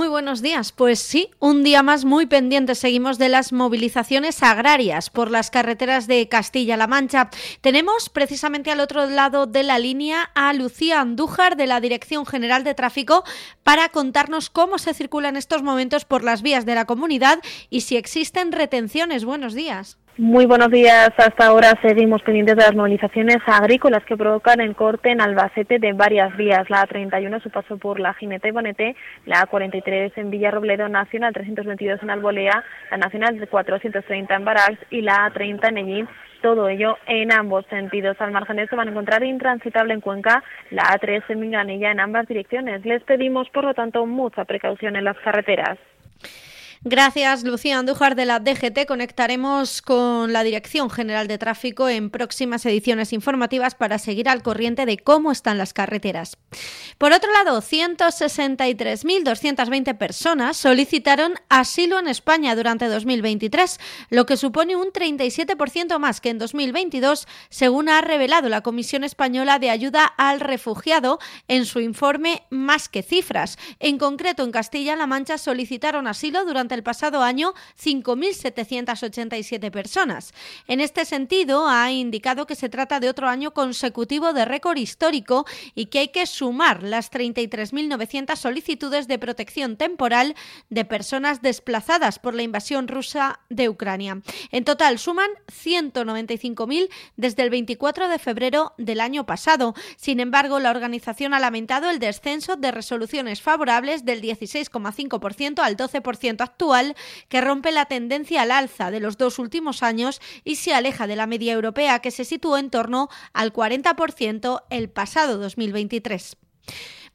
Muy buenos días. Pues sí, un día más muy pendiente seguimos de las movilizaciones agrarias por las carreteras de Castilla-La Mancha. Tenemos precisamente al otro lado de la línea a Lucía Andújar de la Dirección General de Tráfico para contarnos cómo se circula en estos momentos por las vías de la comunidad y si existen retenciones. Buenos días. Muy buenos días. Hasta ahora seguimos pendientes de las movilizaciones agrícolas que provocan el corte en Albacete de varias vías. La A31 su paso por la Jinete y Bonete, la A43 en Villarrobledo, Nacional 322 en Albolea, la Nacional 430 en Barax y la A30 en Ellín. Todo ello en ambos sentidos. Al margen de esto van a encontrar intransitable en Cuenca la A3 en Minganilla en ambas direcciones. Les pedimos, por lo tanto, mucha precaución en las carreteras. Gracias, Lucía Andújar de la DGT. Conectaremos con la Dirección General de Tráfico en próximas ediciones informativas para seguir al corriente de cómo están las carreteras. Por otro lado, 163.220 personas solicitaron asilo en España durante 2023, lo que supone un 37% más que en 2022, según ha revelado la Comisión Española de Ayuda al Refugiado en su informe Más que cifras. En concreto, en Castilla-La Mancha solicitaron asilo durante el pasado año 5.787 personas. En este sentido, ha indicado que se trata de otro año consecutivo de récord histórico y que hay que sumar las 33.900 solicitudes de protección temporal de personas desplazadas por la invasión rusa de Ucrania. En total, suman 195.000 desde el 24 de febrero del año pasado. Sin embargo, la organización ha lamentado el descenso de resoluciones favorables del 16,5% al 12% actual que rompe la tendencia al alza de los dos últimos años y se aleja de la media europea que se situó en torno al 40% el pasado 2023.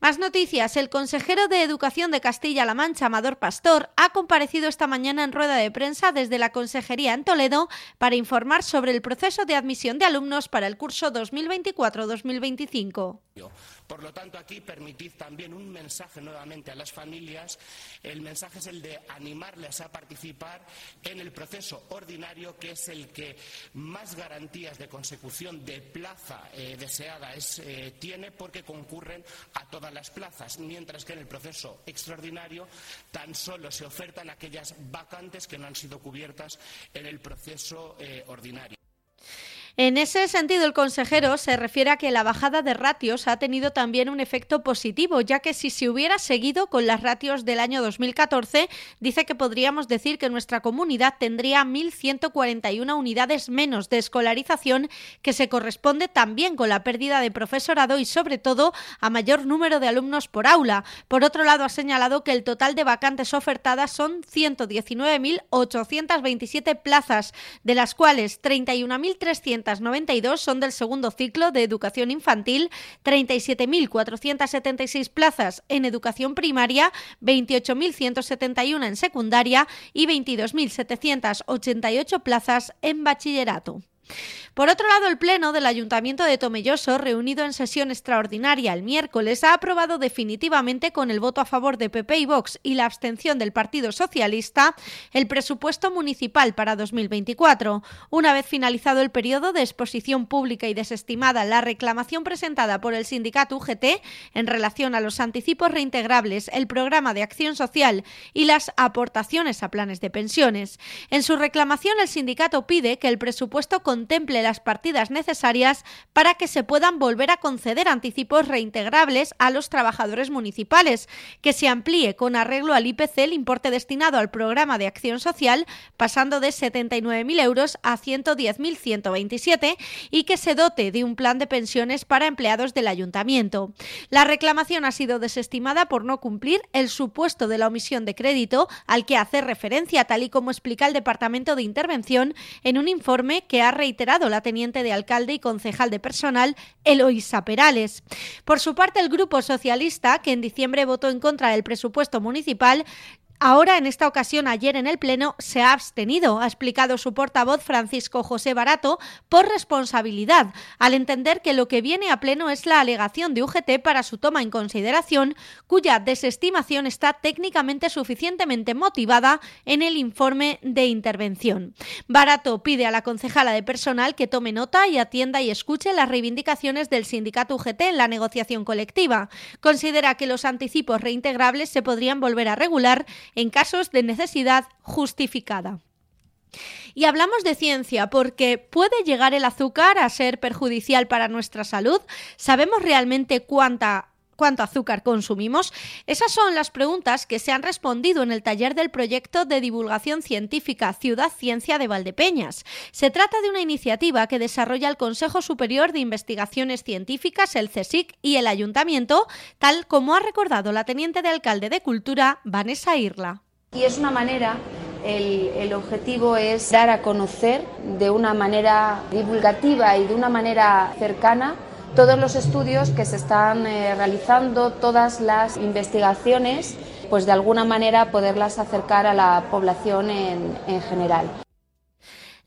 Más noticias. El consejero de Educación de Castilla-La Mancha, Amador Pastor, ha comparecido esta mañana en rueda de prensa desde la Consejería en Toledo para informar sobre el proceso de admisión de alumnos para el curso 2024-2025. Por lo tanto, aquí permitid también un mensaje nuevamente a las familias. El mensaje es el de animarles a participar en el proceso ordinario, que es el que más garantías de consecución de plaza eh, deseada eh, tiene, porque concurren a todas las plazas, mientras que en el proceso extraordinario tan solo se ofertan aquellas vacantes que no han sido cubiertas en el proceso eh, ordinario. En ese sentido, el consejero se refiere a que la bajada de ratios ha tenido también un efecto positivo, ya que si se hubiera seguido con las ratios del año 2014, dice que podríamos decir que nuestra comunidad tendría 1.141 unidades menos de escolarización, que se corresponde también con la pérdida de profesorado y, sobre todo, a mayor número de alumnos por aula. Por otro lado, ha señalado que el total de vacantes ofertadas son 119.827 plazas, de las cuales 31.300 92 son del segundo ciclo de educación infantil, 37.476 plazas en educación primaria, 28.171 en secundaria y 22.788 plazas en bachillerato. Por otro lado, el Pleno del Ayuntamiento de Tomelloso, reunido en sesión extraordinaria el miércoles, ha aprobado definitivamente con el voto a favor de PP y Vox y la abstención del Partido Socialista el presupuesto municipal para 2024. Una vez finalizado el periodo de exposición pública y desestimada la reclamación presentada por el sindicato UGT en relación a los anticipos reintegrables, el programa de acción social y las aportaciones a planes de pensiones. En su reclamación, el sindicato pide que el presupuesto contemple las partidas necesarias para que se puedan volver a conceder anticipos reintegrables a los trabajadores municipales, que se amplíe con arreglo al IPC el importe destinado al programa de acción social, pasando de 79.000 euros a 110.127, y que se dote de un plan de pensiones para empleados del ayuntamiento. La reclamación ha sido desestimada por no cumplir el supuesto de la omisión de crédito al que hace referencia, tal y como explica el Departamento de Intervención en un informe que ha reiterado la teniente de alcalde y concejal de personal, Eloisa Perales. Por su parte, el Grupo Socialista, que en diciembre votó en contra del presupuesto municipal, Ahora, en esta ocasión, ayer en el Pleno, se ha abstenido, ha explicado su portavoz Francisco José Barato, por responsabilidad, al entender que lo que viene a Pleno es la alegación de UGT para su toma en consideración, cuya desestimación está técnicamente suficientemente motivada en el informe de intervención. Barato pide a la concejala de personal que tome nota y atienda y escuche las reivindicaciones del sindicato UGT en la negociación colectiva. Considera que los anticipos reintegrables se podrían volver a regular en casos de necesidad justificada. Y hablamos de ciencia porque ¿puede llegar el azúcar a ser perjudicial para nuestra salud? ¿Sabemos realmente cuánta cuánto azúcar consumimos? Esas son las preguntas que se han respondido en el taller del proyecto de divulgación científica Ciudad Ciencia de Valdepeñas. Se trata de una iniciativa que desarrolla el Consejo Superior de Investigaciones Científicas, el CSIC y el Ayuntamiento, tal como ha recordado la teniente de alcalde de Cultura, Vanessa Irla. Y es una manera el, el, objetivo es dar a conocer de una manera divulgativa y de una manera cercana todos los estudios que se están eh, realizando, todas las investigaciones, pues de alguna manera poderlas acercar a la población en, en general.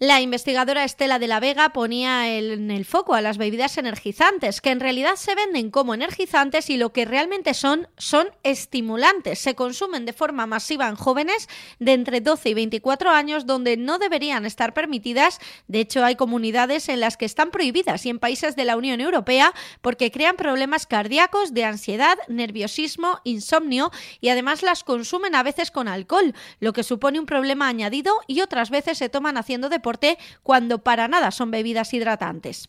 La investigadora Estela de la Vega ponía en el foco a las bebidas energizantes, que en realidad se venden como energizantes y lo que realmente son son estimulantes. Se consumen de forma masiva en jóvenes de entre 12 y 24 años donde no deberían estar permitidas. De hecho, hay comunidades en las que están prohibidas y en países de la Unión Europea porque crean problemas cardíacos, de ansiedad, nerviosismo, insomnio y además las consumen a veces con alcohol, lo que supone un problema añadido y otras veces se toman haciendo deporte cuando para nada son bebidas hidratantes.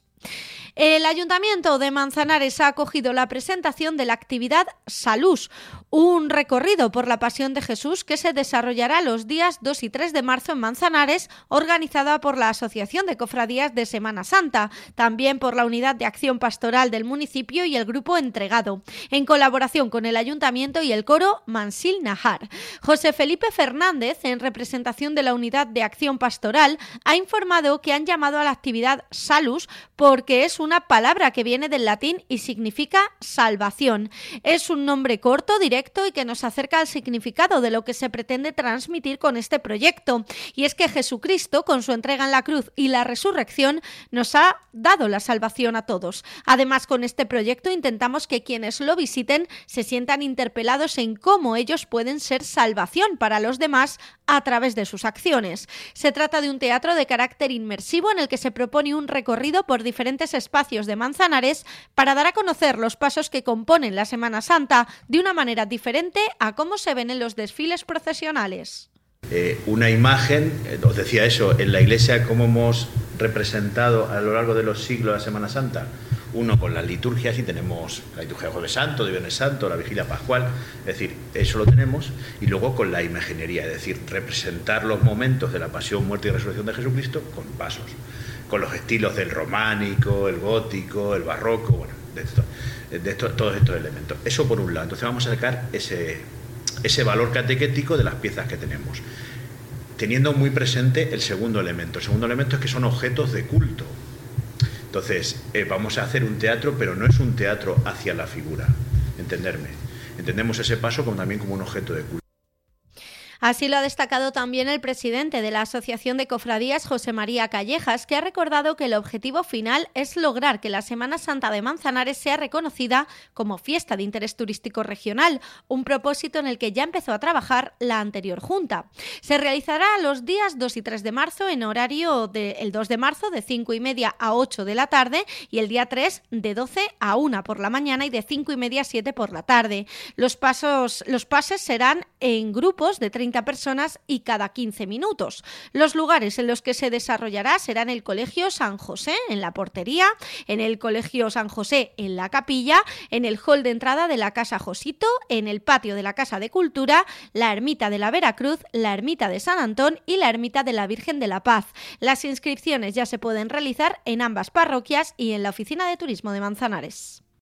El Ayuntamiento de Manzanares ha acogido la presentación de la actividad Salus, un recorrido por la Pasión de Jesús que se desarrollará los días 2 y 3 de marzo en Manzanares, organizada por la Asociación de Cofradías de Semana Santa, también por la Unidad de Acción Pastoral del municipio y el Grupo Entregado, en colaboración con el Ayuntamiento y el coro Mansil Nahar. José Felipe Fernández, en representación de la Unidad de Acción Pastoral, ha informado que han llamado a la actividad Salus porque es un una palabra que viene del latín y significa salvación. Es un nombre corto, directo y que nos acerca al significado de lo que se pretende transmitir con este proyecto. Y es que Jesucristo, con su entrega en la cruz y la resurrección, nos ha dado la salvación a todos. Además, con este proyecto intentamos que quienes lo visiten se sientan interpelados en cómo ellos pueden ser salvación para los demás a través de sus acciones. Se trata de un teatro de carácter inmersivo en el que se propone un recorrido por diferentes de Manzanares para dar a conocer los pasos que componen la Semana Santa de una manera diferente a cómo se ven en los desfiles procesionales. Eh, una imagen, eh, os decía eso, en la iglesia cómo hemos representado a lo largo de los siglos la Semana Santa uno con las liturgias y tenemos la liturgia de Jueves Santo, de Viernes Santo, la Vigilia Pascual, es decir, eso lo tenemos, y luego con la imaginería, es decir, representar los momentos de la pasión, muerte y resurrección de Jesucristo con pasos, con los estilos del románico, el gótico, el barroco, bueno, de, todos estos elementos. Eso por un lado, entonces vamos a sacar ese, ese valor catequético de las piezas que tenemos teniendo muy presente el segundo elemento. El segundo elemento es que son objetos de culto. Entonces, eh, vamos a hacer un teatro, pero no es un teatro hacia la figura, entenderme. Entendemos ese paso como también como un objeto de culto. Así lo ha destacado también el presidente de la Asociación de Cofradías, José María Callejas, que ha recordado que el objetivo final es lograr que la Semana Santa de Manzanares sea reconocida como fiesta de interés turístico regional, un propósito en el que ya empezó a trabajar la anterior Junta. Se realizará los días 2 y 3 de marzo en horario del 2 de marzo de 5 y media a 8 de la tarde y el día 3 de 12 a 1 por la mañana y de 5 y media a 7 por la tarde. Los, pasos, los pases serán en grupos de 30 personas y cada 15 minutos. Los lugares en los que se desarrollará serán el Colegio San José en la portería, en el Colegio San José en la capilla, en el hall de entrada de la Casa Josito, en el patio de la Casa de Cultura, la Ermita de la Veracruz, la Ermita de San Antón y la Ermita de la Virgen de la Paz. Las inscripciones ya se pueden realizar en ambas parroquias y en la Oficina de Turismo de Manzanares.